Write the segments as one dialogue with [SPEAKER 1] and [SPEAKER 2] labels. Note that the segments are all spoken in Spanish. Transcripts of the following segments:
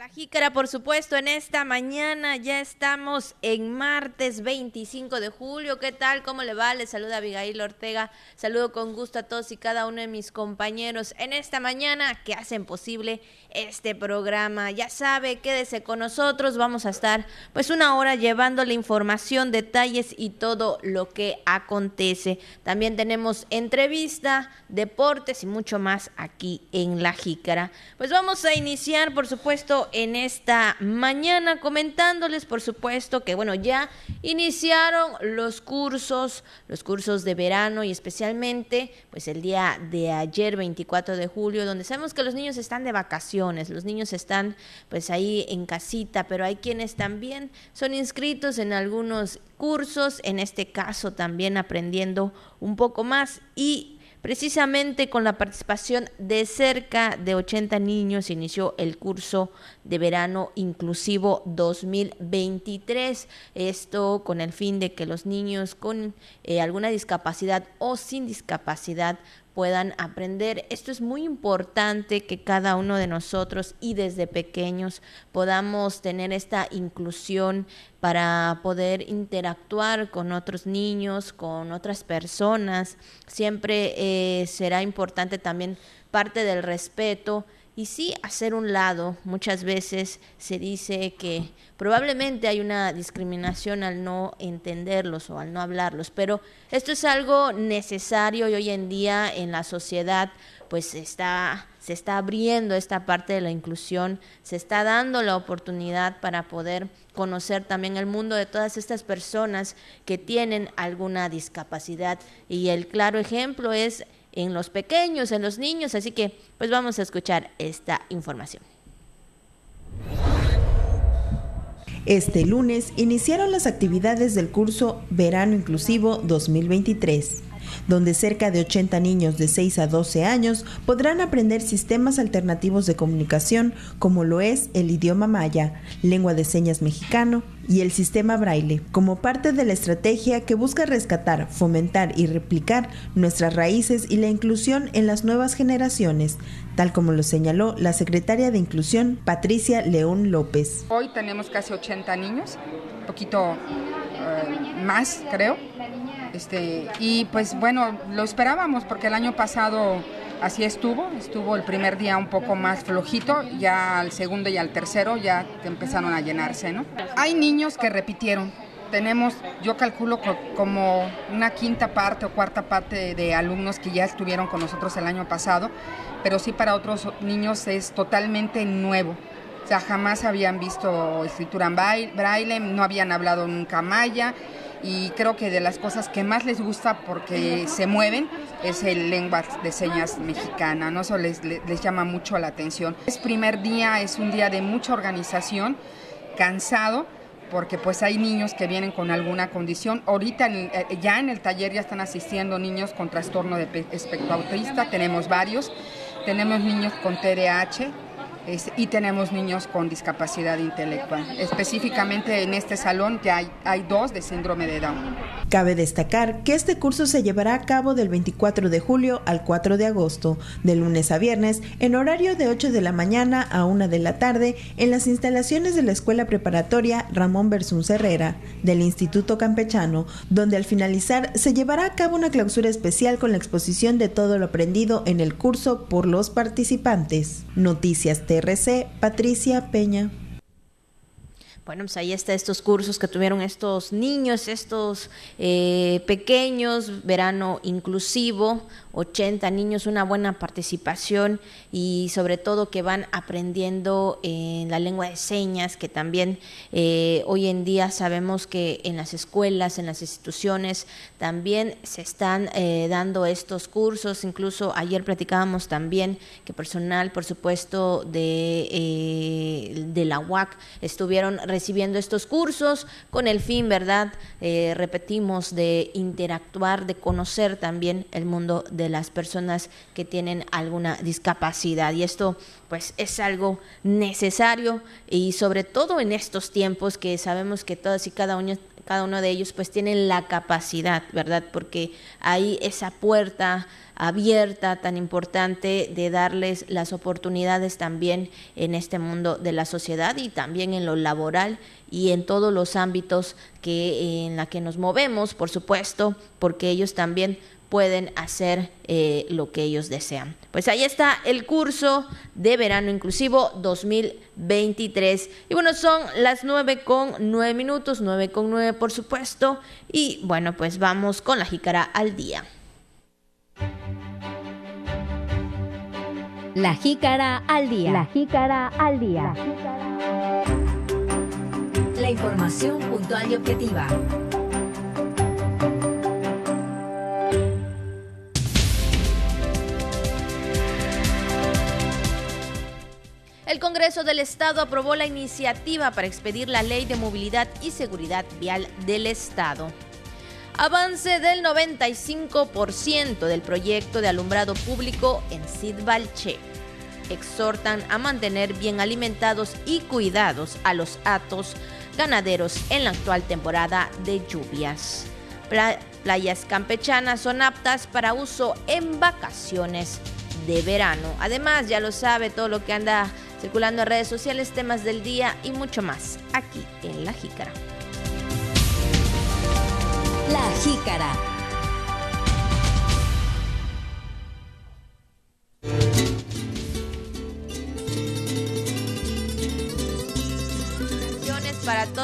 [SPEAKER 1] La jícara, por supuesto, en esta mañana ya estamos en martes 25 de julio. ¿Qué tal? ¿Cómo le va? Le saluda Abigail Ortega. Saludo con gusto a todos y cada uno de mis compañeros en esta mañana que hacen posible este programa. Ya sabe, quédese con nosotros. Vamos a estar pues una hora llevando la información, detalles y todo lo que acontece. También tenemos entrevista, deportes y mucho más aquí en La Jícara. Pues vamos a iniciar, por supuesto, en esta mañana comentándoles, por supuesto, que bueno, ya iniciaron los cursos, los cursos de verano y especialmente pues el día de ayer, 24 de julio, donde sabemos que los niños están de vacaciones, los niños están pues ahí en casita, pero hay quienes también son inscritos en algunos cursos, en este caso también aprendiendo un poco más. Y Precisamente con la participación de cerca de 80 niños inició el curso de verano inclusivo 2023. Esto con el fin de que los niños con eh, alguna discapacidad o sin discapacidad puedan aprender. Esto es muy importante que cada uno de nosotros y desde pequeños podamos tener esta inclusión para poder interactuar con otros niños, con otras personas. Siempre eh, será importante también parte del respeto y sí hacer un lado. Muchas veces se dice que probablemente hay una discriminación al no entenderlos o al no hablarlos, pero esto es algo necesario y hoy en día en la sociedad pues está se está abriendo esta parte de la inclusión, se está dando la oportunidad para poder conocer también el mundo de todas estas personas que tienen alguna discapacidad y el claro ejemplo es en los pequeños, en los niños, así que pues vamos a escuchar esta información.
[SPEAKER 2] Este lunes iniciaron las actividades del curso Verano Inclusivo 2023 donde cerca de 80 niños de 6 a 12 años podrán aprender sistemas alternativos de comunicación como lo es el idioma maya, lengua de señas mexicano y el sistema braille, como parte de la estrategia que busca rescatar, fomentar y replicar nuestras raíces y la inclusión en las nuevas generaciones, tal como lo señaló la secretaria de Inclusión Patricia León López.
[SPEAKER 3] Hoy tenemos casi 80 niños, poquito eh, más creo, este, y pues bueno, lo esperábamos porque el año pasado así estuvo, estuvo el primer día un poco más flojito, ya al segundo y al tercero ya empezaron a llenarse, ¿no? Hay niños que repitieron, tenemos, yo calculo como una quinta parte o cuarta parte de alumnos que ya estuvieron con nosotros el año pasado, pero sí para otros niños es totalmente nuevo. O sea, jamás habían visto escritura en braille, no habían hablado nunca maya, y creo que de las cosas que más les gusta porque se mueven es el lengua de señas mexicana, ¿no? Eso les, les, llama mucho la atención. Es primer día, es un día de mucha organización, cansado, porque pues hay niños que vienen con alguna condición. Ahorita eh, ya en el taller ya están asistiendo niños con trastorno de espectro autista, tenemos varios, tenemos niños con TDAH, y tenemos niños con discapacidad intelectual. Específicamente en este salón ya hay, hay dos de síndrome de Down.
[SPEAKER 2] Cabe destacar que este curso se llevará a cabo del 24 de julio al 4 de agosto, de lunes a viernes, en horario de 8 de la mañana a 1 de la tarde, en las instalaciones de la Escuela Preparatoria Ramón Versus Herrera, del Instituto Campechano, donde al finalizar se llevará a cabo una clausura especial con la exposición de todo lo aprendido en el curso por los participantes. Noticias TRC, Patricia Peña.
[SPEAKER 1] Bueno, pues ahí está estos cursos que tuvieron estos niños, estos eh, pequeños, verano inclusivo, 80 niños, una buena participación y sobre todo que van aprendiendo en la lengua de señas, que también eh, hoy en día sabemos que en las escuelas, en las instituciones, también se están eh, dando estos cursos. Incluso ayer platicábamos también que personal, por supuesto, de, eh, de la UAC estuvieron recibiendo estos cursos con el fin, ¿verdad? repetimos, de interactuar, de conocer también el mundo de las personas que tienen alguna discapacidad. Y esto pues es algo necesario y sobre todo en estos tiempos que sabemos que todas y cada uno, cada uno de ellos pues tienen la capacidad, ¿verdad? Porque hay esa puerta abierta tan importante de darles las oportunidades también en este mundo de la sociedad y también en lo laboral y en todos los ámbitos que en la que nos movemos, por supuesto, porque ellos también pueden hacer eh, lo que ellos desean. Pues ahí está el curso de verano inclusivo 2023. Y bueno, son las nueve con nueve minutos, nueve con nueve por supuesto. Y bueno, pues vamos con la jícara al día.
[SPEAKER 4] La jícara al día. La jícara al día. La información puntual y objetiva.
[SPEAKER 1] El Congreso del Estado aprobó la iniciativa para expedir la Ley de Movilidad y Seguridad Vial del Estado. Avance del 95% del proyecto de alumbrado público en Sidbalche. Exhortan a mantener bien alimentados y cuidados a los atos ganaderos en la actual temporada de lluvias. Playas campechanas son aptas para uso en vacaciones de verano. Además, ya lo sabe todo lo que anda circulando en redes sociales, temas del día y mucho más aquí en La Jícara.
[SPEAKER 4] La Jícara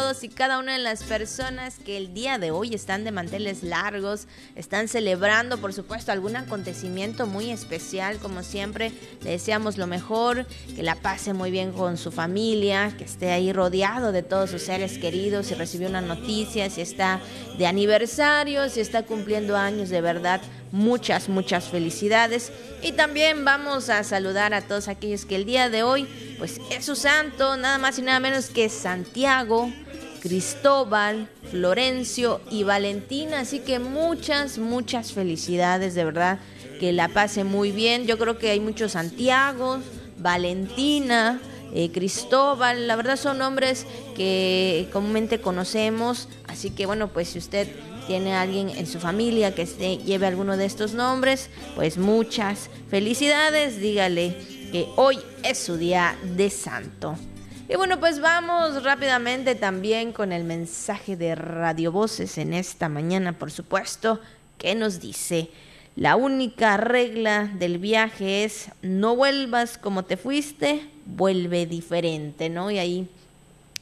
[SPEAKER 1] y cada una de las personas que el día de hoy están de manteles largos, están celebrando, por supuesto, algún acontecimiento muy especial, como siempre. Le deseamos lo mejor, que la pase muy bien con su familia, que esté ahí rodeado de todos sus seres queridos, si recibió una noticia, si está de aniversario, si está cumpliendo años de verdad muchas, muchas felicidades. Y también vamos a saludar a todos aquellos que el día de hoy, pues es su santo, nada más y nada menos que Santiago, Cristóbal, Florencio y Valentina. Así que muchas, muchas felicidades, de verdad, que la pase muy bien. Yo creo que hay muchos Santiagos, Valentina. Eh, Cristóbal, la verdad son nombres que comúnmente conocemos, así que bueno, pues si usted tiene alguien en su familia que lleve alguno de estos nombres, pues muchas felicidades, dígale que hoy es su día de santo. Y bueno, pues vamos rápidamente también con el mensaje de Radio Voces en esta mañana, por supuesto, que nos dice, la única regla del viaje es no vuelvas como te fuiste, vuelve diferente, ¿no? Y ahí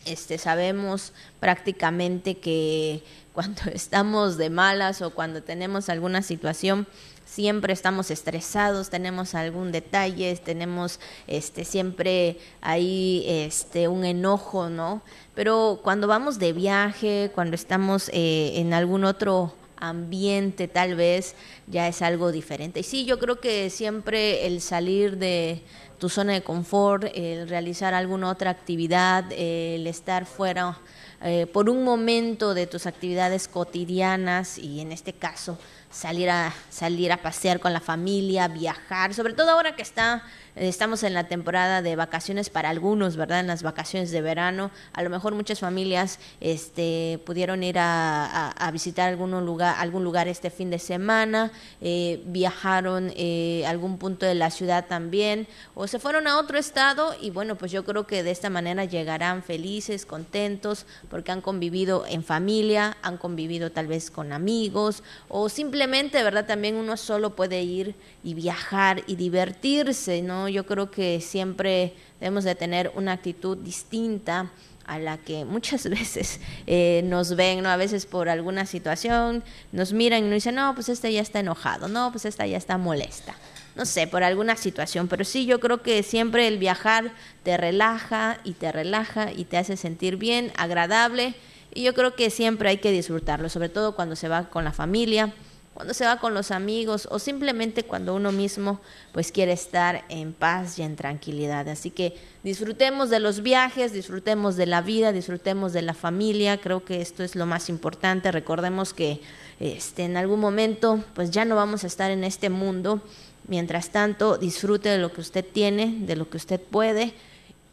[SPEAKER 1] este, sabemos prácticamente que cuando estamos de malas o cuando tenemos alguna situación, siempre estamos estresados, tenemos algún detalle, tenemos este siempre ahí este un enojo, ¿no? Pero cuando vamos de viaje, cuando estamos eh, en algún otro ambiente tal vez ya es algo diferente. Y sí, yo creo que siempre el salir de tu zona de confort, el realizar alguna otra actividad, el estar fuera eh, por un momento de tus actividades cotidianas y en este caso salir a salir a pasear con la familia, viajar, sobre todo ahora que está Estamos en la temporada de vacaciones para algunos, ¿verdad? En las vacaciones de verano. A lo mejor muchas familias este, pudieron ir a, visitar algún lugar, algún lugar este fin de semana, eh, viajaron eh, a algún punto de la ciudad también, o se fueron a otro estado y bueno, pues yo creo que de esta manera llegarán felices, contentos, porque han convivido en familia, han convivido tal vez con amigos, o simplemente, ¿verdad? También uno solo puede ir y viajar y divertirse, ¿no? Yo creo que siempre debemos de tener una actitud distinta a la que muchas veces eh, nos ven, ¿no? A veces por alguna situación nos miran y nos dicen, no, pues este ya está enojado, no, pues esta ya está molesta. No sé, por alguna situación, pero sí, yo creo que siempre el viajar te relaja y te relaja y te hace sentir bien, agradable, y yo creo que siempre hay que disfrutarlo, sobre todo cuando se va con la familia, cuando se va con los amigos o simplemente cuando uno mismo pues quiere estar en paz y en tranquilidad. Así que disfrutemos de los viajes, disfrutemos de la vida, disfrutemos de la familia, creo que esto es lo más importante. Recordemos que este en algún momento pues ya no vamos a estar en este mundo. Mientras tanto, disfrute de lo que usted tiene, de lo que usted puede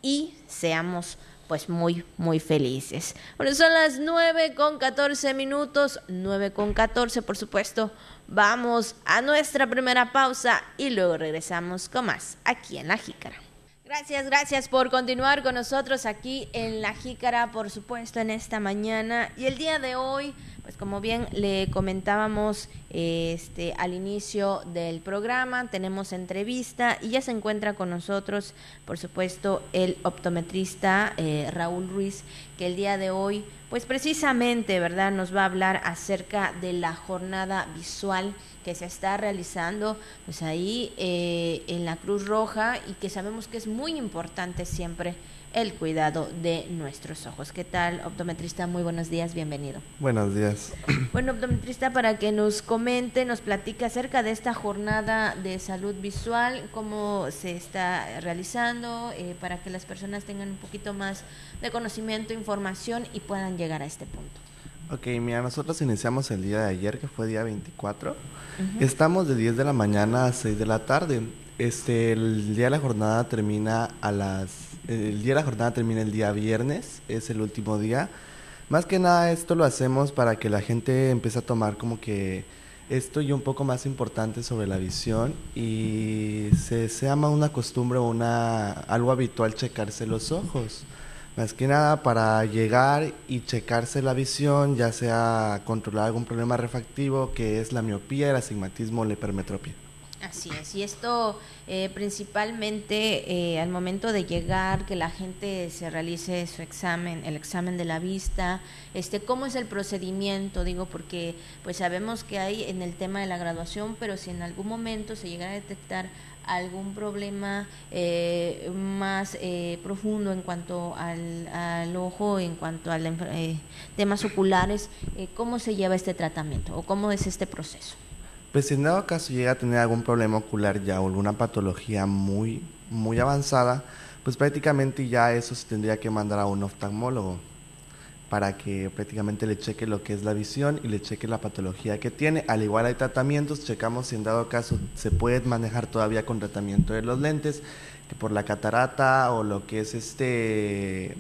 [SPEAKER 1] y seamos pues muy, muy felices. Bueno, son las 9 con 14 minutos, 9 con 14 por supuesto. Vamos a nuestra primera pausa y luego regresamos con más aquí en La Jícara. Gracias, gracias por continuar con nosotros aquí en La Jícara, por supuesto, en esta mañana. Y el día de hoy, pues como bien le comentábamos este, al inicio del programa, tenemos entrevista y ya se encuentra con nosotros, por supuesto, el optometrista eh, Raúl Ruiz, que el día de hoy, pues precisamente, ¿verdad?, nos va a hablar acerca de la jornada visual que se está realizando pues ahí eh, en la Cruz Roja y que sabemos que es muy importante siempre el cuidado de nuestros ojos. ¿Qué tal, optometrista? Muy buenos días, bienvenido.
[SPEAKER 5] Buenos días.
[SPEAKER 1] Bueno, optometrista, para que nos comente, nos platique acerca de esta jornada de salud visual, cómo se está realizando, eh, para que las personas tengan un poquito más de conocimiento, información y puedan llegar a este punto.
[SPEAKER 5] Ok, mira, nosotros iniciamos el día de ayer, que fue día 24. Estamos de 10 de la mañana a 6 de la tarde. Este, el día de la jornada termina a las... El día de la jornada termina el día viernes, es el último día. Más que nada esto lo hacemos para que la gente empiece a tomar como que esto y un poco más importante sobre la visión y se, se llama una costumbre o una, algo habitual checarse los ojos. Más que nada para llegar y checarse la visión, ya sea controlar algún problema refractivo que es la miopía, el astigmatismo o la hipermetropía.
[SPEAKER 1] Así es, y esto eh, principalmente eh, al momento de llegar, que la gente se realice su examen, el examen de la vista, este, cómo es el procedimiento, digo, porque pues sabemos que hay en el tema de la graduación, pero si en algún momento se llega a detectar algún problema eh, más eh, profundo en cuanto al, al, ojo, en cuanto a eh, temas oculares, eh, ¿cómo se lleva este tratamiento o cómo es este proceso?
[SPEAKER 5] Pues si en dado caso llega a tener algún problema ocular ya o alguna patología muy, muy avanzada, pues prácticamente ya eso se tendría que mandar a un oftalmólogo para que prácticamente le cheque lo que es la visión y le cheque la patología que tiene. Al igual hay tratamientos, checamos si en dado caso se puede manejar todavía con tratamiento de los lentes, que por la catarata o lo que es este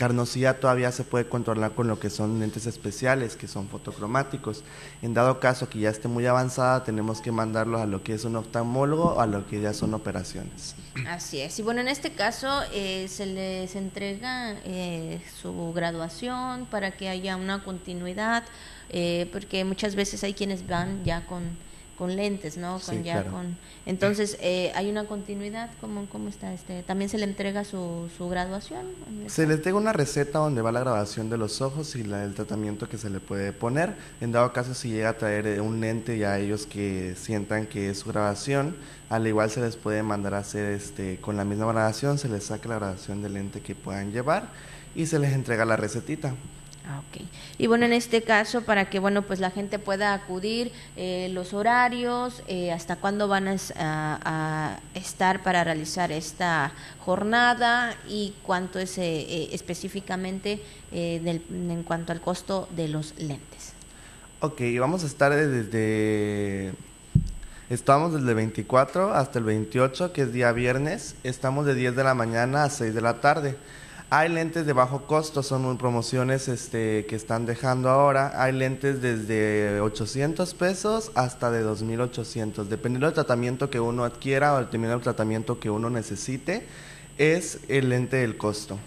[SPEAKER 5] carnosidad todavía se puede controlar con lo que son lentes especiales, que son fotocromáticos. En dado caso que ya esté muy avanzada, tenemos que mandarlo a lo que es un oftalmólogo o a lo que ya son operaciones.
[SPEAKER 1] Así es. Y bueno, en este caso eh, se les entrega eh, su graduación para que haya una continuidad, eh, porque muchas veces hay quienes van ya con con lentes, ¿no? Con
[SPEAKER 5] Sí,
[SPEAKER 1] ya
[SPEAKER 5] claro.
[SPEAKER 1] con entonces eh, hay una continuidad. ¿Cómo cómo está este? También se le entrega su, su graduación.
[SPEAKER 5] Se les tenga una receta donde va la grabación de los ojos y la, el tratamiento que se le puede poner. En dado caso, si llega a traer eh, un lente y a ellos que sientan que es su grabación, al igual se les puede mandar a hacer este con la misma grabación, se les saca la grabación del lente que puedan llevar y se les entrega la recetita.
[SPEAKER 1] Ah, ok. Y bueno, en este caso, para que bueno, pues la gente pueda acudir, eh, los horarios, eh, hasta cuándo van a, es- a- a estar para realizar esta jornada y cuánto es eh, eh, específicamente eh, del- en cuanto al costo de los lentes.
[SPEAKER 5] Ok, vamos a estar desde... Estamos desde el 24 hasta el 28, que es día viernes. Estamos de 10 de la mañana a 6 de la tarde. Hay lentes de bajo costo, son promociones este, que están dejando ahora. Hay lentes desde 800 pesos hasta de 2800. Dependiendo del tratamiento que uno adquiera o dependiendo del tratamiento que uno necesite, es el lente del costo.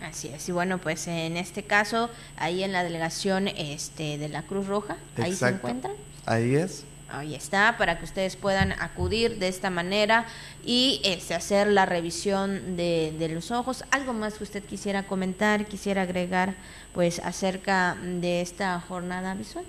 [SPEAKER 1] Así es. Y bueno, pues en este caso, ahí en la delegación este, de la Cruz Roja, ahí se encuentran.
[SPEAKER 5] Ahí es.
[SPEAKER 1] Ahí está, para que ustedes puedan acudir de esta manera y este, hacer la revisión de, de los ojos. ¿Algo más que usted quisiera comentar, quisiera agregar pues acerca de esta jornada visual?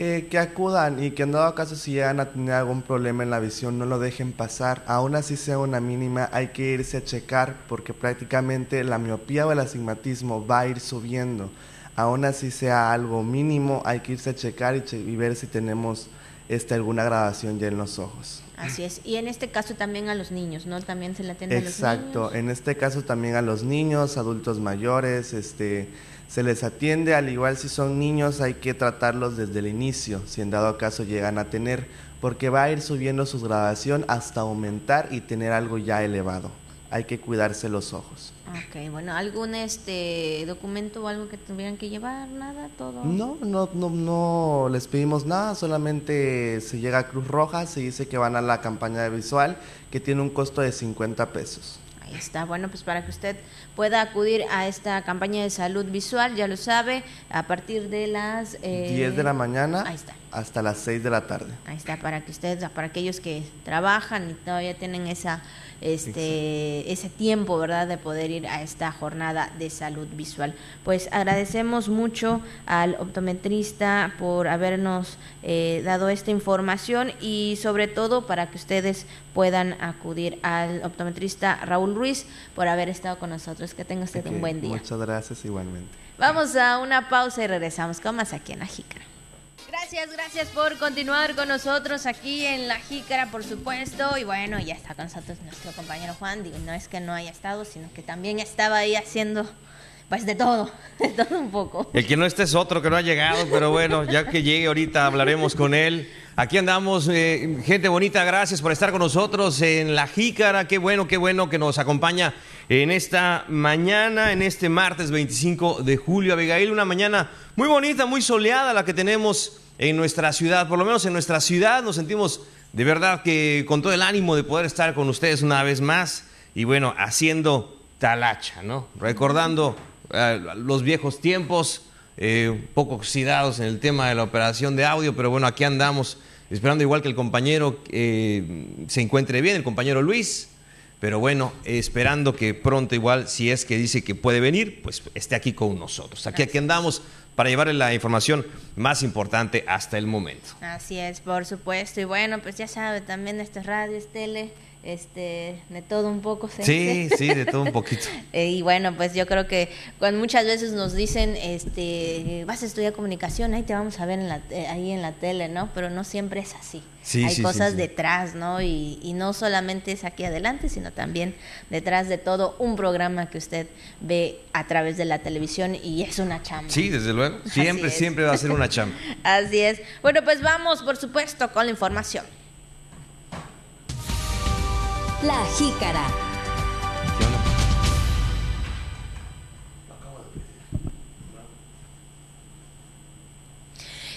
[SPEAKER 5] Eh, que acudan y que en dado caso si llegan a tener algún problema en la visión no lo dejen pasar, aún así sea una mínima, hay que irse a checar porque prácticamente la miopía o el astigmatismo va a ir subiendo, aún así sea algo mínimo, hay que irse a checar y, che- y ver si tenemos este, alguna grabación ya en los ojos.
[SPEAKER 1] Así es. Y en este caso también a los niños, ¿no? También se le atiende a los
[SPEAKER 5] Exacto,
[SPEAKER 1] niños.
[SPEAKER 5] en este caso también a los niños, adultos mayores, este, se les atiende, al igual si son niños hay que tratarlos desde el inicio, si en dado caso llegan a tener, porque va a ir subiendo su graduación hasta aumentar y tener algo ya elevado. Hay que cuidarse los ojos.
[SPEAKER 1] Ok, bueno, ¿algún este documento o algo que tuvieran que llevar? ¿Nada? ¿Todo?
[SPEAKER 5] No, no, no, no les pedimos nada, solamente se llega a Cruz Roja, se dice que van a la campaña de visual, que tiene un costo de 50 pesos.
[SPEAKER 1] Ahí está, bueno, pues para que usted pueda acudir a esta campaña de salud visual, ya lo sabe, a partir de las...
[SPEAKER 5] Eh, 10 de la mañana
[SPEAKER 1] ahí está.
[SPEAKER 5] hasta las 6 de la tarde.
[SPEAKER 1] Ahí está, para que usted, para aquellos que trabajan y todavía tienen esa este ese tiempo, ¿verdad?, de poder ir a esta jornada de salud visual. Pues agradecemos mucho al optometrista por habernos eh, dado esta información y sobre todo para que ustedes puedan acudir al optometrista Raúl Ruiz por haber estado con nosotros. Que tenga usted un buen día.
[SPEAKER 5] Muchas gracias igualmente.
[SPEAKER 1] Vamos a una pausa y regresamos con más aquí en la Jícara. Gracias, gracias por continuar con nosotros aquí en La Jícara, por supuesto. Y bueno, ya está con nosotros nuestro compañero Juan. Digo, no es que no haya estado, sino que también estaba ahí haciendo pues de todo, de todo un poco.
[SPEAKER 6] El que no esté es otro que no ha llegado, pero bueno, ya que llegue ahorita hablaremos con él. Aquí andamos, eh, gente bonita, gracias por estar con nosotros en La Jícara. Qué bueno, qué bueno que nos acompaña en esta mañana, en este martes 25 de julio. Abigail, una mañana muy bonita, muy soleada la que tenemos en nuestra ciudad. Por lo menos en nuestra ciudad nos sentimos de verdad que con todo el ánimo de poder estar con ustedes una vez más y bueno, haciendo talacha, ¿no? Recordando los viejos tiempos, eh, un poco oxidados en el tema de la operación de audio, pero bueno, aquí andamos esperando igual que el compañero eh, se encuentre bien, el compañero Luis. Pero bueno, esperando que pronto igual, si es que dice que puede venir, pues esté aquí con nosotros. Aquí, aquí andamos para llevarle la información más importante hasta el momento.
[SPEAKER 1] Así es, por supuesto. Y bueno, pues ya sabe, también este radio, es tele, este, de todo un poco.
[SPEAKER 6] Sí, sí, de todo un poquito.
[SPEAKER 1] Eh, y bueno, pues yo creo que cuando muchas veces nos dicen, este, vas a estudiar comunicación, ahí te vamos a ver en la, eh, ahí en la tele, ¿no? Pero no siempre es así. Sí, Hay cosas detrás, ¿no? Y, y, no solamente es aquí adelante, sino también detrás de todo un programa que usted ve a través de la televisión y es una chamba.
[SPEAKER 6] Sí, desde luego. Siempre, siempre va a ser una chamba.
[SPEAKER 1] así es. Bueno, pues vamos, por supuesto, con la información.
[SPEAKER 4] La Jícara.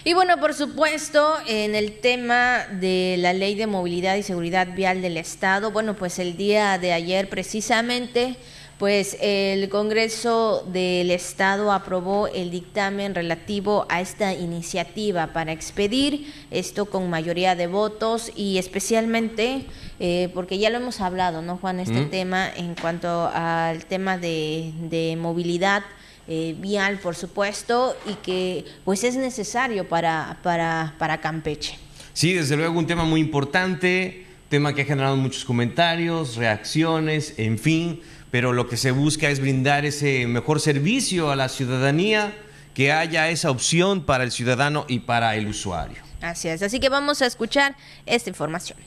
[SPEAKER 1] Y bueno, por supuesto, en el tema de la ley de movilidad y seguridad vial del Estado, bueno, pues el día de ayer precisamente pues el Congreso del Estado aprobó el dictamen relativo a esta iniciativa para expedir esto con mayoría de votos y especialmente eh, porque ya lo hemos hablado, ¿no, Juan? Este tema en cuanto al tema de, movilidad. Eh, vial, por supuesto, y que pues es necesario para, para, para Campeche.
[SPEAKER 6] Sí, desde luego un tema muy importante, tema que ha generado muchos comentarios, reacciones, en fin, pero lo que se busca es brindar ese mejor servicio a la ciudadanía, que haya esa opción para el ciudadano y para el usuario.
[SPEAKER 1] Así es, así que vamos a escuchar esta información.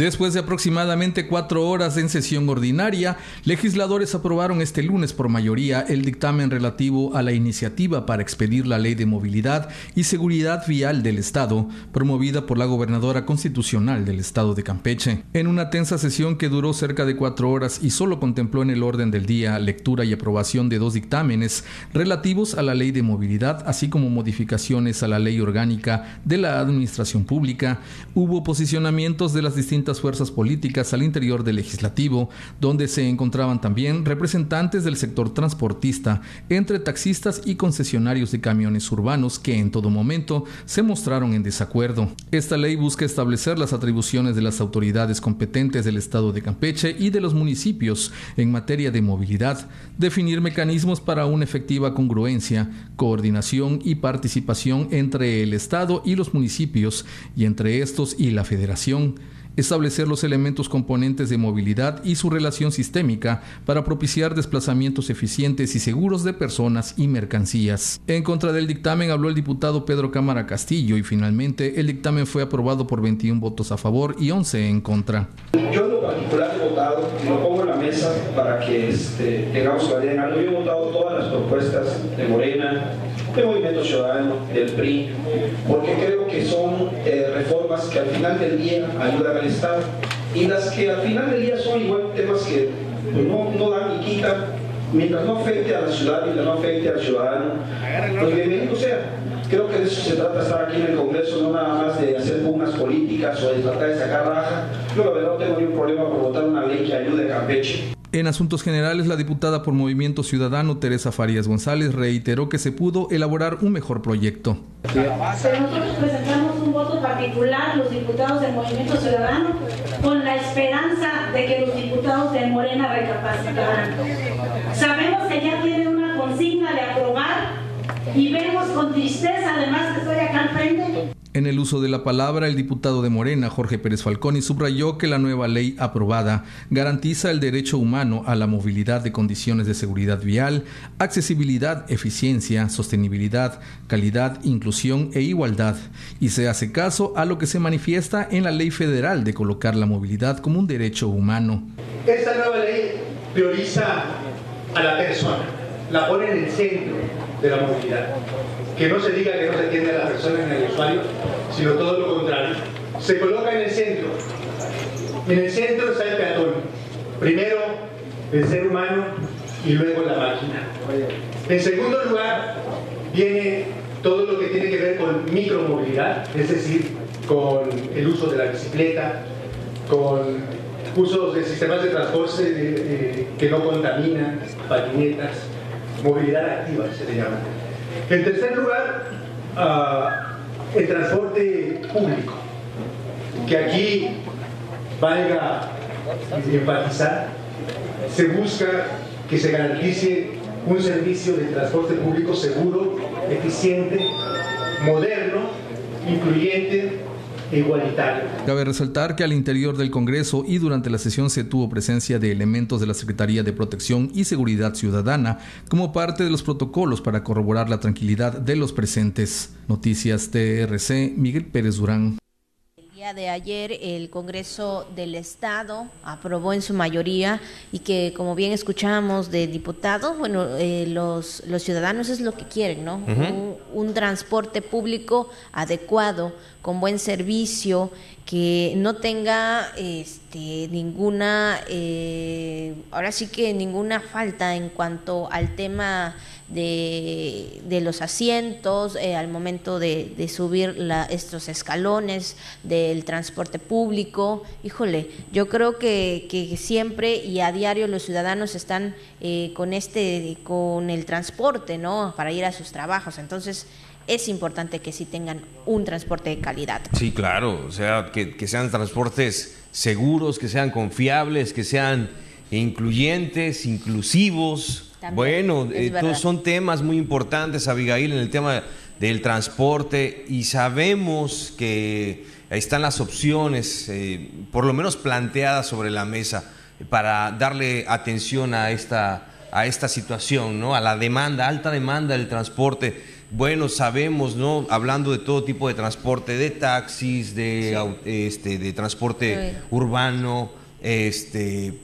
[SPEAKER 7] Después de aproximadamente cuatro horas en sesión ordinaria, legisladores aprobaron este lunes por mayoría el dictamen relativo a la iniciativa para expedir la Ley de Movilidad y Seguridad Vial del Estado, promovida por la gobernadora constitucional del Estado de Campeche. En una tensa sesión que duró cerca de cuatro horas y solo contempló en el orden del día lectura y aprobación de dos dictámenes relativos a la Ley de Movilidad, así como modificaciones a la Ley Orgánica de la Administración Pública, hubo posicionamientos de las distintas fuerzas políticas al interior del legislativo, donde se encontraban también representantes del sector transportista, entre taxistas y concesionarios de camiones urbanos que en todo momento se mostraron en desacuerdo. Esta ley busca establecer las atribuciones de las autoridades competentes del Estado de Campeche y de los municipios en materia de movilidad, definir mecanismos para una efectiva congruencia, coordinación y participación entre el Estado y los municipios y entre estos y la Federación establecer los elementos componentes de movilidad y su relación sistémica para propiciar desplazamientos eficientes y seguros de personas y mercancías. En contra del dictamen habló el diputado Pedro Cámara Castillo y finalmente el dictamen fue aprobado por 21 votos a favor y 11 en contra.
[SPEAKER 8] Yo en lo particular he votado, lo pongo en la mesa para que este, tengamos claridad en algo, yo he votado todas las propuestas de Morena, del Movimiento Ciudadano, del PRI, porque creo que son eh, reformas que al final del día ayudan al Estado y las que al final del día son igual temas que pues, no, no dan ni quitan, mientras no afecte a la ciudad, mientras no afecte al ciudadano, pues bienvenido sea. Creo que de eso se trata estar aquí en el Congreso, no nada más de hacer pugnas políticas o de tratar de sacar raja. Yo la verdad no tengo ningún problema por votar una ley que ayude a Campeche.
[SPEAKER 7] En asuntos generales, la diputada por Movimiento Ciudadano, Teresa Farías González, reiteró que se pudo elaborar un mejor proyecto.
[SPEAKER 9] Nosotros presentamos particular, los diputados del Movimiento Ciudadano, con la esperanza de que los diputados de Morena recapacitarán. Sabemos que ya tienen una consigna de aprobar y vemos con tristeza, además que estoy acá al frente,
[SPEAKER 7] en el uso de la palabra, el diputado de Morena, Jorge Pérez Falconi, subrayó que la nueva ley aprobada garantiza el derecho humano a la movilidad de condiciones de seguridad vial, accesibilidad, eficiencia, sostenibilidad, calidad, inclusión e igualdad, y se hace caso a lo que se manifiesta en la ley federal de colocar la movilidad como un derecho humano.
[SPEAKER 10] Esta nueva ley prioriza a la persona, la pone en el centro de la movilidad que no se diga que no se atiende a la persona en el usuario, sino todo lo contrario. Se coloca en el centro. En el centro está el peatón. Primero el ser humano y luego la máquina. En segundo lugar viene todo lo que tiene que ver con micromovilidad, es decir, con el uso de la bicicleta, con usos de sistemas de transporte eh, que no contaminan, patinetas, movilidad activa se le llama. En tercer lugar, uh, el transporte público, que aquí valga enfatizar, se busca que se garantice un servicio de transporte público seguro, eficiente, moderno, incluyente igualitario.
[SPEAKER 7] Cabe resaltar que al interior del Congreso y durante la sesión se tuvo presencia de elementos de la Secretaría de Protección y Seguridad Ciudadana como parte de los protocolos para corroborar la tranquilidad de los presentes. Noticias TRC, Miguel Pérez Durán
[SPEAKER 1] día de ayer el Congreso del Estado aprobó en su mayoría y que como bien escuchamos de diputados, bueno, eh, los, los ciudadanos es lo que quieren, ¿no? un, transporte público adecuado, con buen servicio, que no tenga este, ninguna, eh, ahora sí que ninguna falta en cuanto al tema de, de los asientos, eh, al momento de, de subir la, estos escalones del transporte público. Híjole, yo creo que, que siempre y a diario los ciudadanos están eh, con este, con el transporte, ¿no? Para ir a sus trabajos. Entonces, es importante que sí tengan un transporte de calidad.
[SPEAKER 6] Sí, claro, o sea, que, que sean transportes seguros, que sean confiables, que sean incluyentes, inclusivos, bueno, eh, son temas muy importantes, Abigail, en el tema del transporte y sabemos que ahí están las opciones, eh, por lo menos planteadas sobre la mesa, para darle atención a esta, a esta situación, ¿no? A la demanda, alta demanda del transporte. Bueno, sabemos, ¿no? Hablando de todo tipo de transporte, de taxis, de, este, de transporte urbano, este,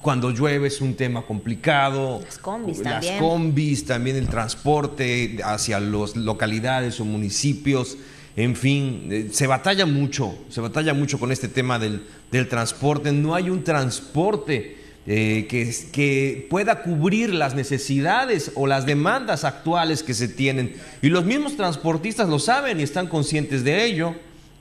[SPEAKER 6] cuando llueve es un tema complicado.
[SPEAKER 1] Las combis
[SPEAKER 6] Las
[SPEAKER 1] también.
[SPEAKER 6] combis, también el transporte hacia las localidades o municipios. En fin, eh, se batalla mucho, se batalla mucho con este tema del, del transporte. No hay un transporte eh, que, que pueda cubrir las necesidades o las demandas actuales que se tienen. Y los mismos transportistas lo saben y están conscientes de ello.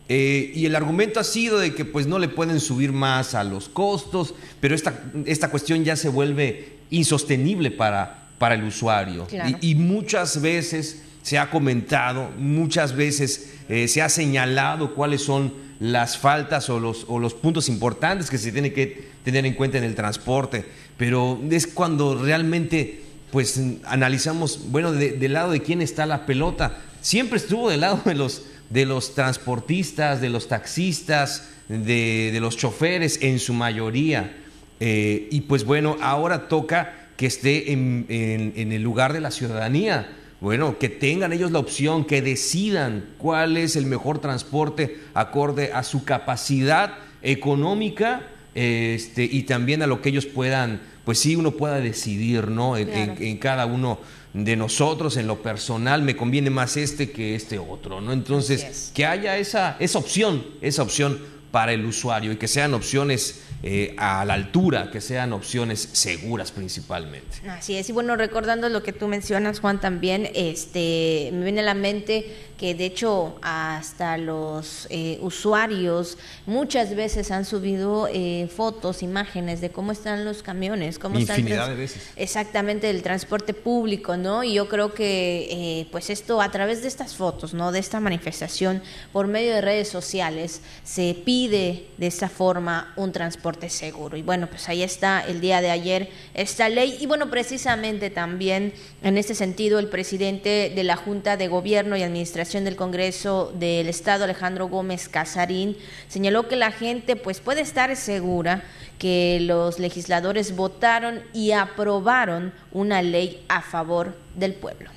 [SPEAKER 6] Eh, y el argumento ha sido de que pues no le pueden subir más a los costos, pero esta, esta cuestión ya se vuelve insostenible para, para el usuario. Y, y, muchas veces se ha comentado, muchas veces eh, se ha señalado cuáles son las faltas o los, o los puntos importantes que se tienen que tener en cuenta en el transporte, pero es cuando realmente pues analizamos, bueno, del de lado de quién está la pelota. Siempre estuvo del lado de los de los transportistas, de los taxistas, de, de los choferes en su mayoría. Eh, y pues bueno, ahora toca que esté en, en, en, el lugar de la ciudadanía. Bueno, que tengan ellos la opción, que decidan cuál es el mejor transporte acorde a su capacidad económica este, y también a lo que ellos puedan, pues sí, uno pueda decidir, ¿no? En, cada uno de nosotros, en lo personal, me conviene más este que este otro, ¿no? Entonces, que haya esa, esa opción, esa opción para el usuario y que sean opciones eh, a la altura, que sean opciones seguras principalmente.
[SPEAKER 1] Así es, y bueno, recordando lo que tú mencionas, Juan, también, este, me viene a la mente que de hecho hasta los eh, usuarios muchas veces han subido eh, fotos, imágenes de cómo están los camiones, cómo
[SPEAKER 6] Infinidad de veces.
[SPEAKER 1] Exactamente, el transporte público, ¿no? Y yo creo que eh, pues esto a través de estas fotos, ¿no? De esta manifestación por medio de redes sociales se pide de esta forma un transporte seguro. Y bueno, pues ahí está el día de ayer esta ley y bueno, precisamente también en este sentido el presidente de la Junta de Gobierno y Administración del Congreso del Estado, Alejandro Gómez Casarín, señaló que la gente pues puede estar segura que los legisladores votaron y aprobaron una ley a favor del pueblo.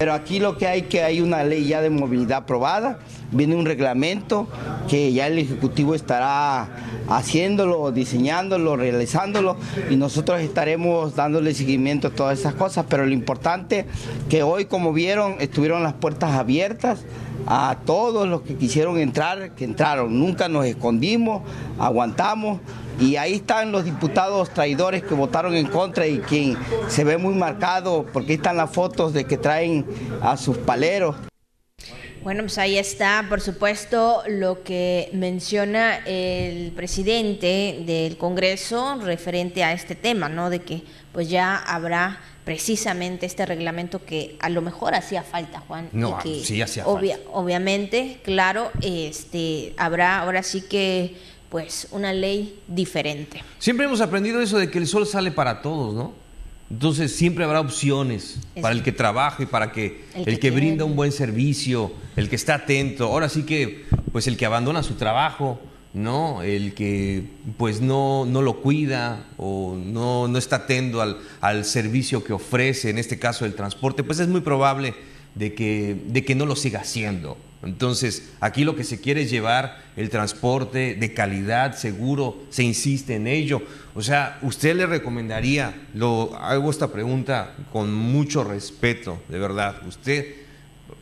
[SPEAKER 11] Pero aquí lo que hay que hay una ley ya de movilidad aprobada, viene un reglamento que ya el Ejecutivo estará haciéndolo, diseñándolo, realizándolo y nosotros estaremos dándole seguimiento a todas esas cosas, pero lo importante que hoy como vieron estuvieron las puertas abiertas a todos los que quisieron entrar, que entraron, nunca nos escondimos, aguantamos y ahí están los diputados traidores que votaron en contra y quien se ve muy marcado, porque ahí están las fotos de que traen a sus paleros.
[SPEAKER 1] Bueno, pues ahí está, por supuesto, lo que menciona el presidente del Congreso referente a este tema, ¿no? De que pues ya habrá precisamente este reglamento que a lo mejor hacía falta, Juan.
[SPEAKER 6] No,
[SPEAKER 1] que
[SPEAKER 6] sí hacía falta.
[SPEAKER 1] Obviamente, claro, este habrá ahora sí que pues una ley diferente.
[SPEAKER 6] Siempre hemos aprendido eso de que el sol sale para todos, ¿no? Entonces siempre habrá opciones para el que trabaja y para que el, que, brinda un buen servicio, el que está atento. Ahora sí que, pues el que abandona su trabajo, ¿no? El que pues no, no lo cuida o no, no está atento al, al, servicio que ofrece, en este caso el transporte, pues es muy probable de que, de que no lo siga haciendo. Entonces, aquí lo que se quiere es llevar el transporte de calidad, seguro, se insiste en ello. O sea, ¿usted le recomendaría, lo hago esta pregunta con mucho respeto, de verdad, usted,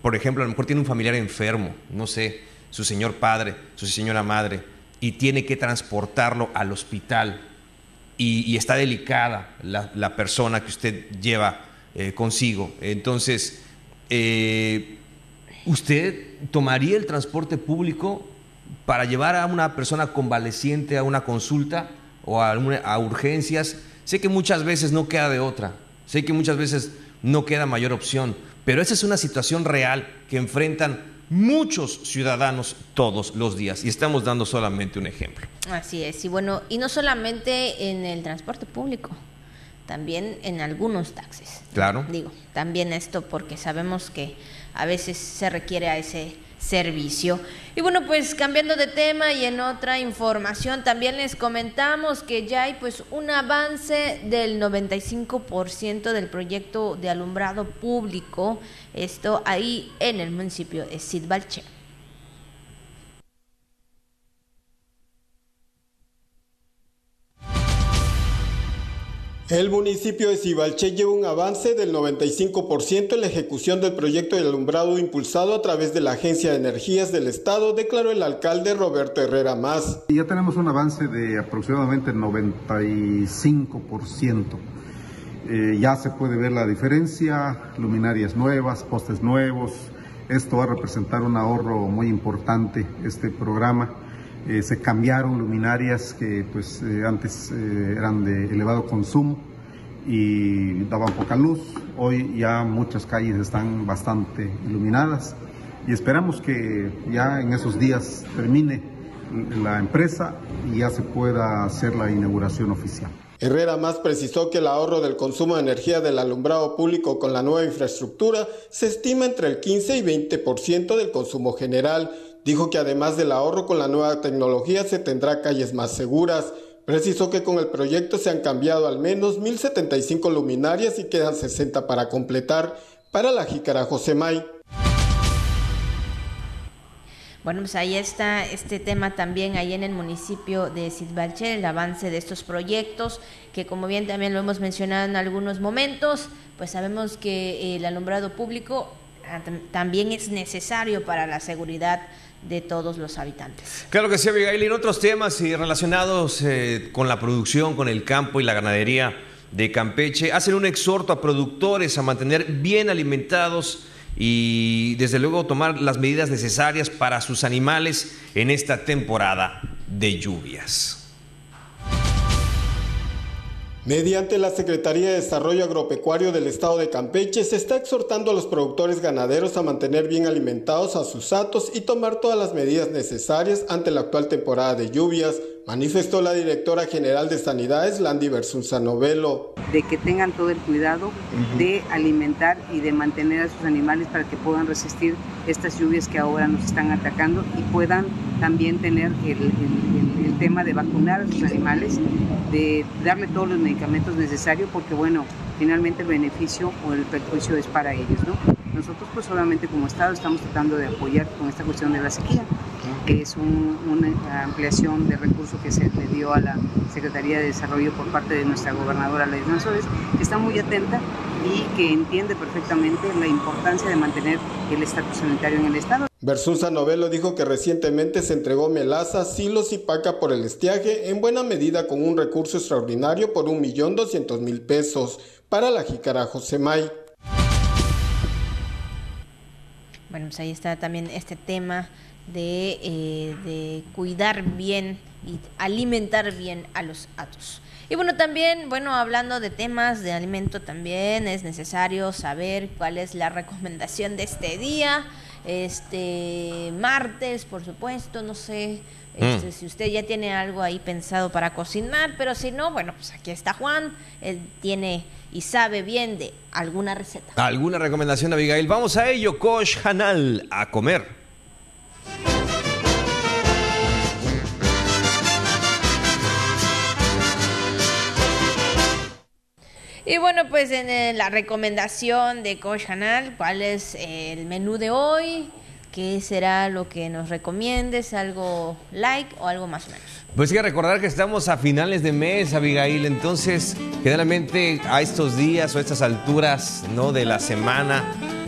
[SPEAKER 6] por ejemplo, a lo mejor tiene un familiar enfermo, no sé, su señor padre, su señora madre, y tiene que transportarlo al hospital y, está delicada la, persona que usted lleva eh, consigo. Entonces, eh, ¿usted tomaría el transporte público para llevar a una persona convaleciente a una consulta o a, a urgencias? Sé que muchas veces no queda de otra, sé que muchas veces no queda mayor opción, pero esa es una situación real que enfrentan muchos ciudadanos todos los días y estamos dando solamente un ejemplo.
[SPEAKER 1] Así es, y bueno, y no solamente en el transporte público, también en algunos taxis.
[SPEAKER 6] Claro.
[SPEAKER 1] Digo, también esto porque sabemos que a veces se requiere a ese servicio. Y bueno, pues cambiando de tema y en otra información, también les comentamos que ya hay pues un avance del 95% del proyecto de alumbrado público, esto ahí en el municipio de Sidbalche.
[SPEAKER 12] El municipio de Cibalché lleva un avance del 95% en la ejecución del proyecto de alumbrado impulsado a través de la Agencia de Energías del Estado, declaró el alcalde Roberto Herrera Más.
[SPEAKER 13] Ya tenemos un avance de aproximadamente 95%. Eh, ya se puede ver la diferencia, luminarias nuevas, postes nuevos. Esto va a representar un ahorro muy importante, este programa eh, se cambiaron luminarias que pues eh, antes eh, eran de elevado consumo y daban poca luz. Hoy ya muchas calles están bastante iluminadas y esperamos que ya en esos días termine la empresa y ya se pueda hacer la inauguración oficial.
[SPEAKER 12] Herrera más precisó que el ahorro del consumo de energía del alumbrado público con la nueva infraestructura se estima entre el 15 y 20% del consumo general Dijo que además del ahorro con la nueva tecnología se tendrá calles más seguras. Precisó que con el proyecto se han cambiado al menos 1.075 luminarias y quedan 60 para completar. Para la Jícara José May.
[SPEAKER 1] Bueno, pues ahí está este tema también, ahí en el municipio de Sidbalche, el avance de estos proyectos, que como bien también lo hemos mencionado en algunos momentos, pues sabemos que el alumbrado público ah, también es necesario para la seguridad de todos los habitantes.
[SPEAKER 6] Claro que sí, Abigail. En otros temas y relacionados eh, con la producción, con el campo y la ganadería de Campeche, hacen un exhorto a productores a mantener bien alimentados y desde luego tomar las medidas necesarias para sus animales en esta temporada de lluvias.
[SPEAKER 12] Mediante la Secretaría de Desarrollo Agropecuario del Estado de Campeche se está exhortando a los productores ganaderos a mantener bien alimentados a sus atos y tomar todas las medidas necesarias ante la actual temporada de lluvias, manifestó la directora general de Sanidades, Landy Versunza Novelo.
[SPEAKER 14] De que tengan todo el cuidado de alimentar y de mantener a sus animales para que puedan resistir estas lluvias que ahora nos están atacando y puedan también tener el, tema de vacunar a sus animales, de darle todos los medicamentos necesarios, porque bueno, finalmente el beneficio o el perjuicio es para ellos, ¿no? Nosotros pues solamente como Estado estamos tratando de apoyar con esta cuestión de la sequía, que es una ampliación de recursos que se le dio a la Secretaría de Desarrollo por parte de nuestra gobernadora Ley Manzores, que está muy atenta y que entiende perfectamente la importancia de mantener el estatus sanitario en el Estado.
[SPEAKER 12] Versusa Novelo dijo que recientemente se entregó melaza, silos y paca por el estiaje, en buena medida con un recurso extraordinario por un millón doscientos mil pesos para la jícara Josemay.
[SPEAKER 1] Bueno, pues ahí está también este tema de, eh, de cuidar bien y alimentar bien a los atos. Y bueno, también, bueno, hablando de temas de alimento también es necesario saber cuál es la recomendación de este día. Este martes, por supuesto, no sé este, mm. si usted ya tiene algo ahí pensado para cocinar, pero si no, bueno, pues aquí está Juan, él tiene y sabe bien de alguna receta.
[SPEAKER 6] ¿Alguna recomendación, Abigail? Vamos a ello, Kosh Hanal, a comer.
[SPEAKER 1] Y bueno, pues en eh, la recomendación de Coach Canal, ¿cuál es el menú de hoy? ¿Qué será lo que nos recomiendes? ¿Algo like o algo más o menos?
[SPEAKER 6] Pues hay que recordar que estamos a finales de mes, Abigail, entonces generalmente a estos días o a estas alturas ¿no? de la semana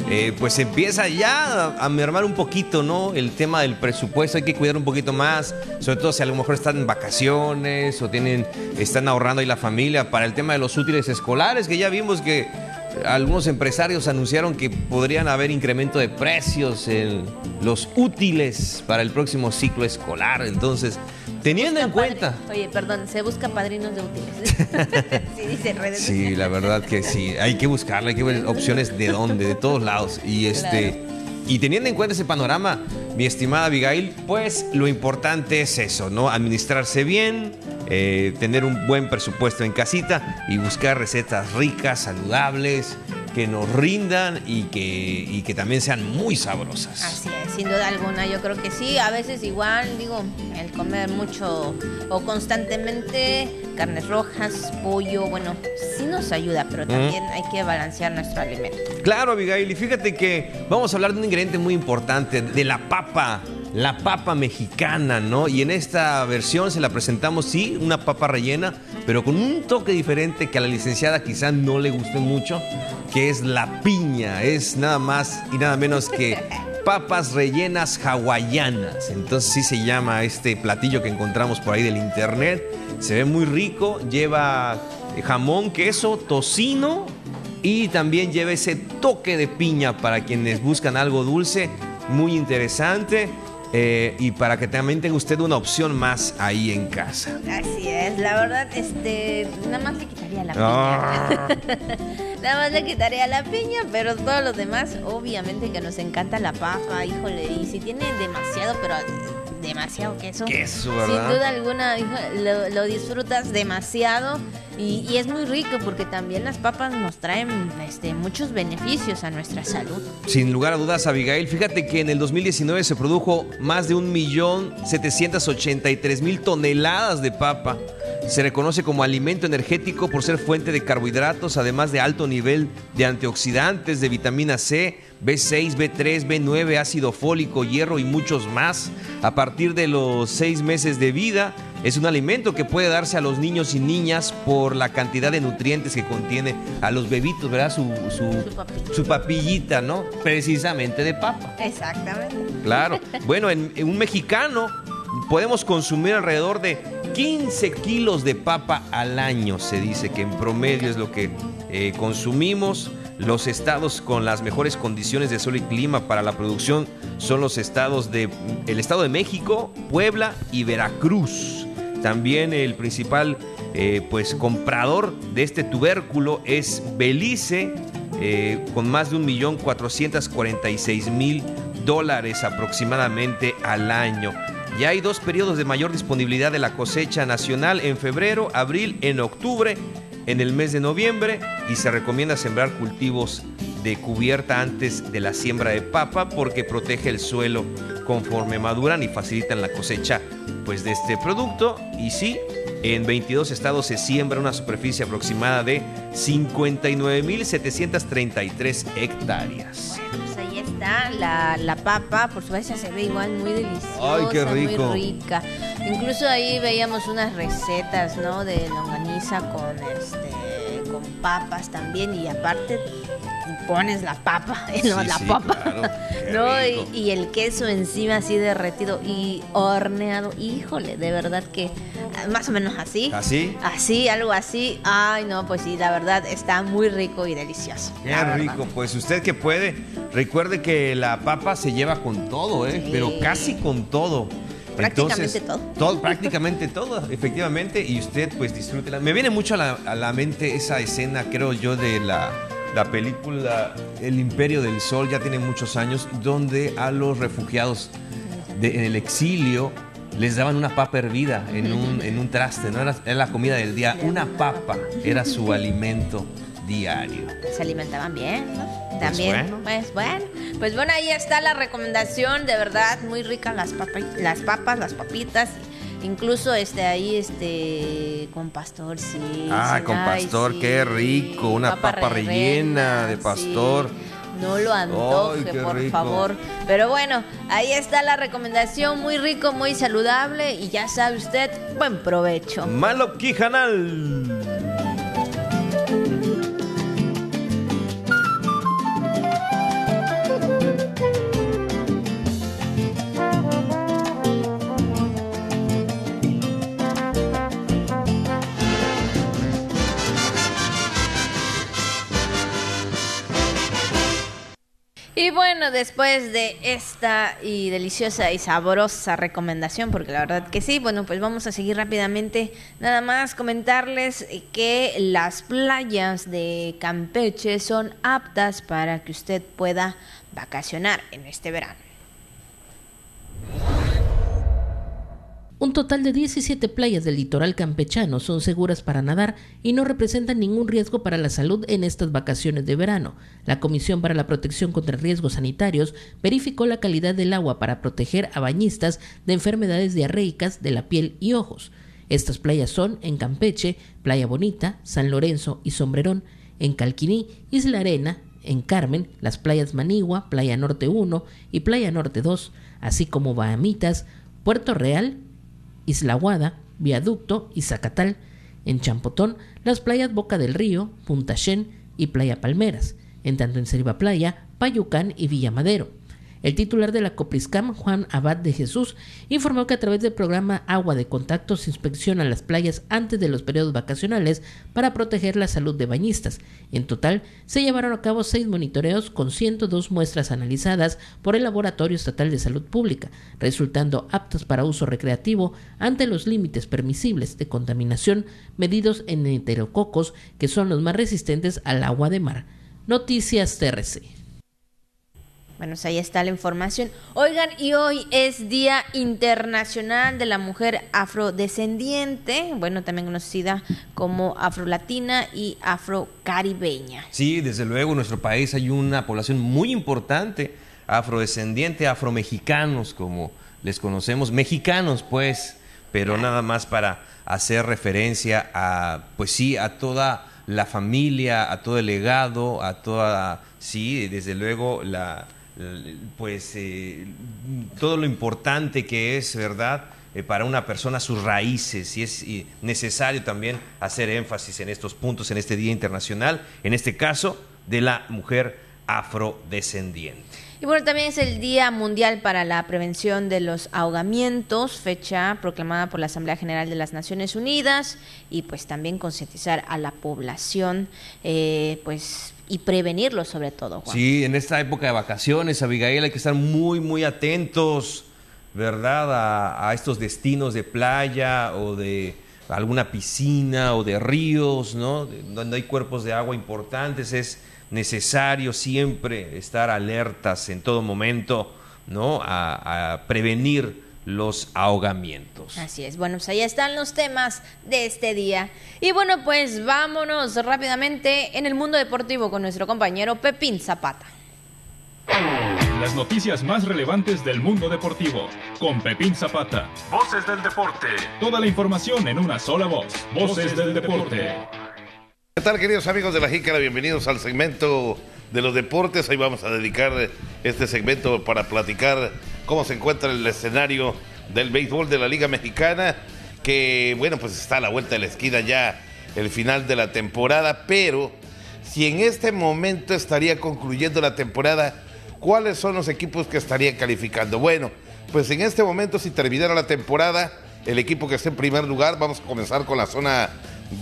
[SPEAKER 6] eh, pues empieza ya a, mermar un poquito, ¿no? El tema del presupuesto, hay que cuidar un poquito más, sobre todo si a lo mejor están en vacaciones o tienen, están ahorrando ahí la familia para el tema de los útiles escolares, que ya vimos que algunos empresarios anunciaron que podrían haber incremento de precios en los útiles para el próximo ciclo escolar. Entonces, teniendo en cuenta.
[SPEAKER 1] Oye, perdón, se busca padrinos de útiles.
[SPEAKER 6] sí, dice redes Sí, la verdad que sí. Hay que buscarle, hay que ver opciones de dónde, de todos lados. Y este. Y teniendo en cuenta ese panorama, mi estimada Abigail, pues lo importante es eso, ¿no? Administrarse bien, eh, tener un buen presupuesto en casita y buscar recetas ricas, saludables, que nos rindan y que, y que también sean muy sabrosas.
[SPEAKER 1] Así es, sin duda alguna, yo creo que sí, a veces igual, digo, el comer mucho o constantemente carnes rojas, pollo, bueno, sí nos ayuda, pero también hay que balancear nuestro alimento.
[SPEAKER 6] Claro, Abigail, y fíjate que vamos a hablar de un ingrediente muy importante, de la papa la papa mexicana, ¿no? Y en esta versión se la presentamos, sí, una papa rellena, pero con un toque diferente que a la licenciada quizá no le guste mucho, que es la piña. Es nada más y nada menos que papas rellenas hawaianas. Entonces sí se llama este platillo que encontramos por ahí del internet. Se ve muy rico, lleva jamón, queso, tocino y también lleva ese toque de piña para quienes buscan algo dulce. Muy interesante. Eh, y para que también tenga usted una opción más ahí en casa.
[SPEAKER 1] Así es, la verdad, este, nada más le quitaría la piña. Ah. nada más le quitaría la piña, pero todos los demás, obviamente que nos encanta la papa, híjole, y si tiene demasiado, pero demasiado queso.
[SPEAKER 6] Queso, ¿verdad?
[SPEAKER 1] Sin duda alguna, lo, disfrutas demasiado y, es muy rico porque también las papas nos traen este, muchos beneficios a nuestra salud.
[SPEAKER 6] Sin lugar a dudas, Abigail, fíjate que en el 2019 se produjo más de un millón setecientos ochenta y tres mil toneladas de papa se reconoce como alimento energético por ser fuente de carbohidratos, además de alto nivel de antioxidantes, de vitamina C, B6, B3, B9, ácido fólico, hierro y muchos más. A partir de los seis meses de vida, es un alimento que puede darse a los niños y niñas por la cantidad de nutrientes que contiene a los bebitos, ¿verdad? Su, su, su papillita, ¿no? Precisamente de papa.
[SPEAKER 1] Exactamente.
[SPEAKER 6] Claro. Bueno, en, en un mexicano podemos consumir alrededor de 15 kilos de papa al año, se dice que en promedio es lo que eh, consumimos. Los estados con las mejores condiciones de sol y clima para la producción son los estados de el estado de México, Puebla y Veracruz. También el principal eh, pues comprador de este tubérculo es Belice, eh, con más de 1.446.000 dólares aproximadamente al año. Ya hay dos periodos de mayor disponibilidad de la cosecha nacional en febrero, abril, en octubre, en el mes de noviembre y se recomienda sembrar cultivos de cubierta antes de la siembra de papa porque protege el suelo conforme maduran y facilitan la cosecha pues de este producto y sí en 22 estados se siembra una superficie aproximada de 59.733 hectáreas.
[SPEAKER 1] La, la papa, por supuesto se ve igual muy deliciosa,
[SPEAKER 6] Ay, qué rico.
[SPEAKER 1] muy rica. Incluso ahí veíamos unas recetas, ¿no? De longaniza con este con papas también y aparte pones la papa, no,
[SPEAKER 6] Sí,
[SPEAKER 1] la
[SPEAKER 6] sí,
[SPEAKER 1] papa,
[SPEAKER 6] claro.
[SPEAKER 1] ¿no? Y, y el queso encima así derretido y horneado, híjole, de verdad que ah, más o menos así.
[SPEAKER 6] ¿Así?
[SPEAKER 1] Así, algo así. Ay, no, pues sí, la verdad está muy rico y delicioso.
[SPEAKER 6] Qué rico, pues usted que puede, recuerde que la papa se lleva con todo, ¿eh? pero casi con todo.
[SPEAKER 1] Prácticamente todo.
[SPEAKER 6] todo. Prácticamente todo, efectivamente, y usted pues disfrútela. Me viene mucho a la, a la mente esa escena, creo yo, de la, la película El Imperio del Sol, ya tiene muchos años, donde a los refugiados de- en el exilio les daban una papa hervida en un, en un traste, ¿no? Era, era la comida del día. Una papa era su alimento diario.
[SPEAKER 1] se alimentaban bien, ¿no? También,
[SPEAKER 6] bueno.
[SPEAKER 1] pues bueno. Pues bueno, ahí está la recomendación, de verdad, muy ricas las papas, las papas, las papitas, incluso este ahí este con pastor, sí.
[SPEAKER 6] Ah,
[SPEAKER 1] sí,
[SPEAKER 6] con
[SPEAKER 1] ay,
[SPEAKER 6] pastor,
[SPEAKER 1] sí.
[SPEAKER 6] qué rico. Una papa, rellena de
[SPEAKER 1] sí.
[SPEAKER 6] pastor.
[SPEAKER 1] No lo antoje,
[SPEAKER 6] Ay,
[SPEAKER 1] por
[SPEAKER 6] rico.
[SPEAKER 1] favor. Pero bueno, ahí está la recomendación, muy rico, muy saludable y ya sabe usted, buen provecho.
[SPEAKER 6] Malo Quijanal.
[SPEAKER 1] Y bueno, después de esta y deliciosa y sabrosa recomendación, porque la verdad que sí, bueno, pues vamos a seguir rápidamente. Nada más comentarles que las playas de Campeche son aptas para que usted pueda vacacionar en este verano.
[SPEAKER 15] Un total de 17 playas del litoral campechano son seguras para nadar y no representan ningún riesgo para la salud en estas vacaciones de verano. La Comisión para la Protección contra Riesgos Sanitarios verificó la calidad del agua para proteger a bañistas de enfermedades diarreicas de la piel y ojos. Estas playas son en Campeche, Playa Bonita, San Lorenzo y Sombrerón, en Calquiní, Isla Arena, en Carmen, las playas Manigua, Playa Norte 1 y Playa Norte 2, así como Bahamitas, Puerto Real, Isla Guada, Viaducto y Zacatal. En Champotón, las playas Boca del Río, Punta Shen y Playa Palmeras. En tanto en Ceiba Playa, Payucán y Villa Madero. El titular de la Copriscam, Juan Abad de Jesús, informó que a través del programa Agua de Contacto se las playas antes de los periodos vacacionales para proteger la salud de bañistas. En total, se llevaron a cabo seis monitoreos con 102 muestras analizadas por el Laboratorio Estatal de Salud Pública, resultando aptas para uso recreativo ante los límites permisibles de contaminación medidos en heterococos, que son los más resistentes al agua de mar. Noticias TRC.
[SPEAKER 1] Bueno, pues ahí está la información. Oigan, y hoy es Día Internacional de la Mujer Afrodescendiente, bueno, también conocida como afrolatina y afrocaribeña.
[SPEAKER 6] Sí, desde luego, en nuestro país hay una población muy importante, afrodescendiente, afromexicanos, como les conocemos, mexicanos, pues, pero nada más para hacer referencia a, pues sí, a toda la familia, a todo el legado, a toda, sí, desde luego la, pues eh, todo lo importante que es, ¿verdad? Eh, para una persona sus raíces y es necesario también hacer énfasis en estos puntos en este Día Internacional, en este caso de la mujer afrodescendiente.
[SPEAKER 1] Y bueno, también es el Día Mundial para la Prevención de los Ahogamientos, fecha proclamada por la Asamblea General de las Naciones Unidas, y pues también concientizar a la población, eh, pues y prevenirlo sobre todo.
[SPEAKER 6] Sí, en esta época de vacaciones, Abigail, hay que estar muy, muy atentos, ¿verdad? A estos destinos de playa o de alguna piscina o de ríos, ¿no? Donde hay cuerpos de agua importantes, es necesario siempre estar alertas en todo momento, ¿no? A, prevenir los ahogamientos.
[SPEAKER 1] Así es. Bueno, pues ahí están los temas de este día. Y bueno, pues vámonos rápidamente en el mundo deportivo con nuestro compañero Pepín Zapata.
[SPEAKER 16] Las noticias más relevantes del mundo deportivo con Pepín Zapata. Voces del deporte. Toda la información en una sola voz. Voces del deporte.
[SPEAKER 17] ¿Qué tal queridos amigos de la Jícara? Bienvenidos al segmento de los deportes. Ahí vamos a dedicar este segmento para platicar cómo se encuentra el escenario del béisbol de la Liga Mexicana, que bueno, pues está a la vuelta de la esquina ya el final de la temporada, pero si en este momento estaría concluyendo la temporada, ¿cuáles son los equipos que estarían calificando? Bueno, pues en este momento si terminara la temporada, el equipo que está en primer lugar, vamos a comenzar con la zona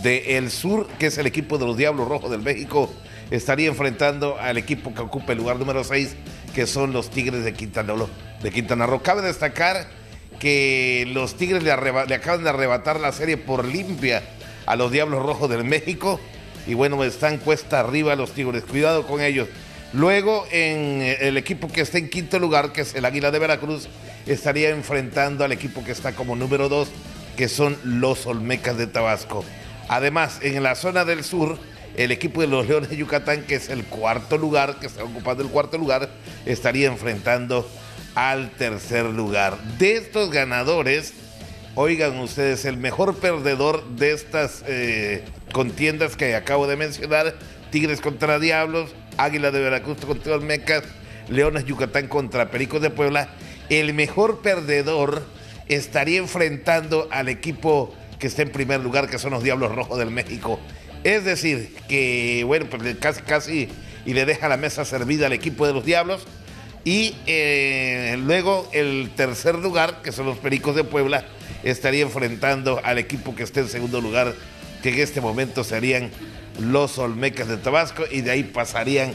[SPEAKER 17] del Sur, que es el equipo de los Diablos Rojos del México, estaría enfrentando al equipo que ocupa el lugar número 6, que son los Tigres de Quintana Roo. De Quintana Roo. Cabe destacar que los Tigres le, acaban de arrebatar la serie por limpia a los Diablos Rojos del México. Y bueno, están cuesta arriba los Tigres. Cuidado con ellos. Luego, en el equipo que está en quinto lugar, que es el Águila de Veracruz, estaría enfrentando al equipo que está como número 2, que son los Olmecas de Tabasco. Además, en la zona del sur, el equipo de los Leones de Yucatán, que es el cuarto lugar, que está ocupando el cuarto lugar, estaría enfrentando al tercer lugar. De estos ganadores, oigan ustedes, el mejor perdedor de estas eh, contiendas que acabo de mencionar, Tigres contra Diablos, Águila de Veracruz contra los Mecas, Leones Yucatán contra Pericos de Puebla, el mejor perdedor estaría enfrentando al equipo que está en primer lugar, que son los Diablos Rojos del México. Es decir, que bueno, pues casi casi y le deja la mesa servida al equipo de los Diablos. Y eh, luego el tercer lugar, que son los Pericos de Puebla, estaría enfrentando al equipo que está en segundo lugar, que en este momento serían los Olmecas de Tabasco, y de ahí pasarían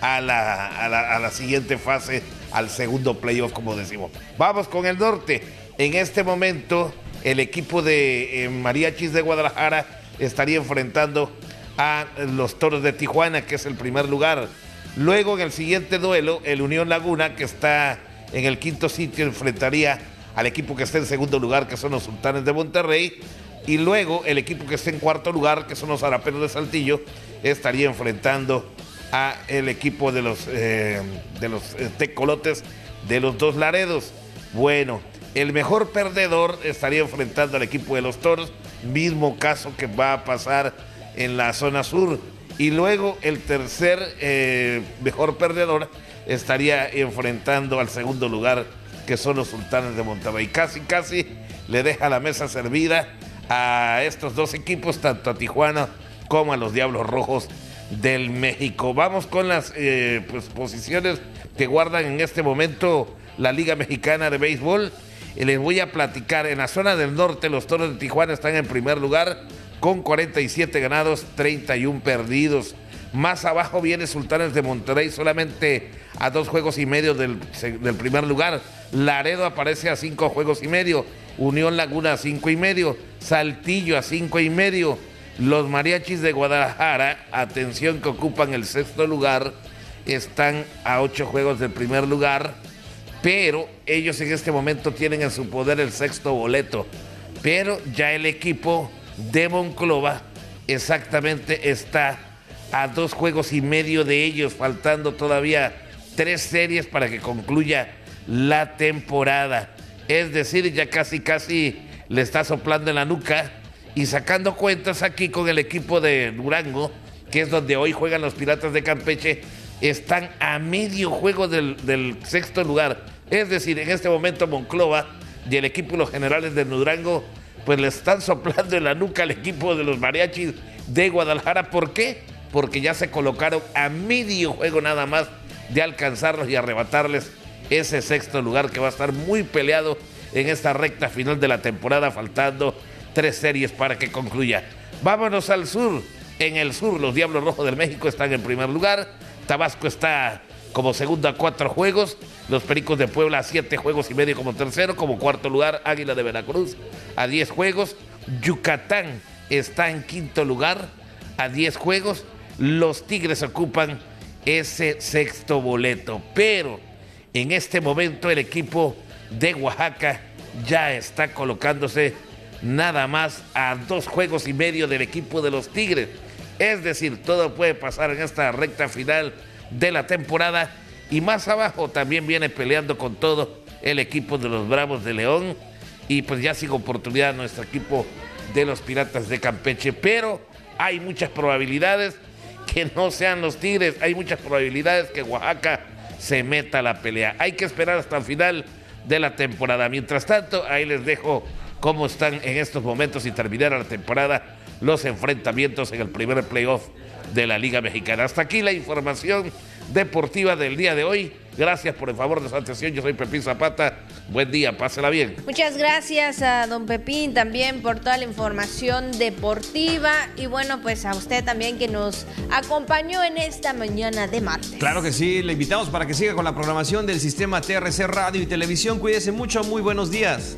[SPEAKER 17] a la, a la siguiente fase, al segundo playoff, como decimos. Vamos con el norte. En este momento el equipo de eh, Mariachis de Guadalajara estaría enfrentando a los Toros de Tijuana, que es el primer lugar. Luego en el siguiente duelo, el Unión Laguna, que está en el quinto sitio, enfrentaría al equipo que está en segundo lugar, que son los Sultanes de Monterrey. Y luego el equipo que está en cuarto lugar, que son los Araperos de Saltillo, estaría enfrentando a el equipo de los, eh, de los eh, tecolotes de los dos Laredos. Bueno, el mejor perdedor estaría enfrentando al equipo de los Toros, mismo caso que va a pasar en la zona sur. Y luego el tercer eh, mejor perdedor estaría enfrentando al segundo lugar, que son los Sultanes de Monterrey. Casi, casi le deja la mesa servida a estos dos equipos, tanto a Tijuana como a los Diablos Rojos del México. Vamos con las eh, pues, posiciones que guardan en este momento la Liga Mexicana de Béisbol. Les voy a platicar, en la zona del norte los Toros de Tijuana están en primer lugar con 47 ganados, 31 perdidos. Más abajo viene Sultanes de Monterrey, solamente a dos juegos y medio del, primer lugar. Laredo aparece a cinco juegos y medio. Unión Laguna a cinco y medio. Saltillo a cinco y medio. Los mariachis de Guadalajara, atención que ocupan el sexto lugar, están a ocho juegos del primer lugar pero ellos en este momento tienen en su poder el sexto boleto. Pero ya el equipo de Monclova exactamente está a dos juegos y medio de ellos, faltando todavía tres series para que concluya la temporada. Es decir, ya casi casi le está soplando en la nuca y sacando cuentas aquí con el equipo de Durango, que es donde hoy juegan los Piratas de Campeche, están a medio juego del, del sexto lugar. Es decir, en este momento Monclova y el equipo de los generales de Durango, pues le están soplando en la nuca al equipo de los mariachis de Guadalajara. ¿Por qué? Porque ya se colocaron a medio juego nada más de alcanzarlos y arrebatarles ese sexto lugar que va a estar muy peleado en esta recta final de la temporada, faltando tres series para que concluya. Vámonos al sur. En el sur, los Diablos Rojos del México están en primer lugar. Tabasco está como segundo a cuatro juegos. Los Pericos de Puebla a siete juegos y medio como tercero. Como cuarto lugar, Águila de Veracruz a diez juegos. Yucatán está en quinto lugar a diez juegos. Los Tigres ocupan ese sexto boleto. Pero en este momento el equipo de Oaxaca ya está colocándose nada más a dos juegos y medio del equipo de los Tigres. Es decir, todo puede pasar en esta recta final de la temporada. Y más abajo también viene peleando con todo el equipo de los Bravos de León. Y pues ya sigue oportunidad nuestro equipo de los Piratas de Campeche. Pero hay muchas probabilidades que no sean los Tigres. Hay muchas probabilidades que Oaxaca se meta a la pelea. Hay que esperar hasta el final de la temporada. Mientras tanto, ahí les dejo cómo están en estos momentos y terminar la temporada los enfrentamientos en el primer playoff de la Liga Mexicana. Hasta aquí la información deportiva del día de hoy. Gracias por el favor de su atención. Yo soy Pepín Zapata. Buen día, pásela bien.
[SPEAKER 1] Muchas gracias a don Pepín también por toda la información deportiva y bueno, pues a usted también que nos acompañó en esta mañana de martes.
[SPEAKER 6] Claro que sí, le invitamos para que siga con la programación del sistema TRC Radio y Televisión. Cuídese mucho, muy buenos días.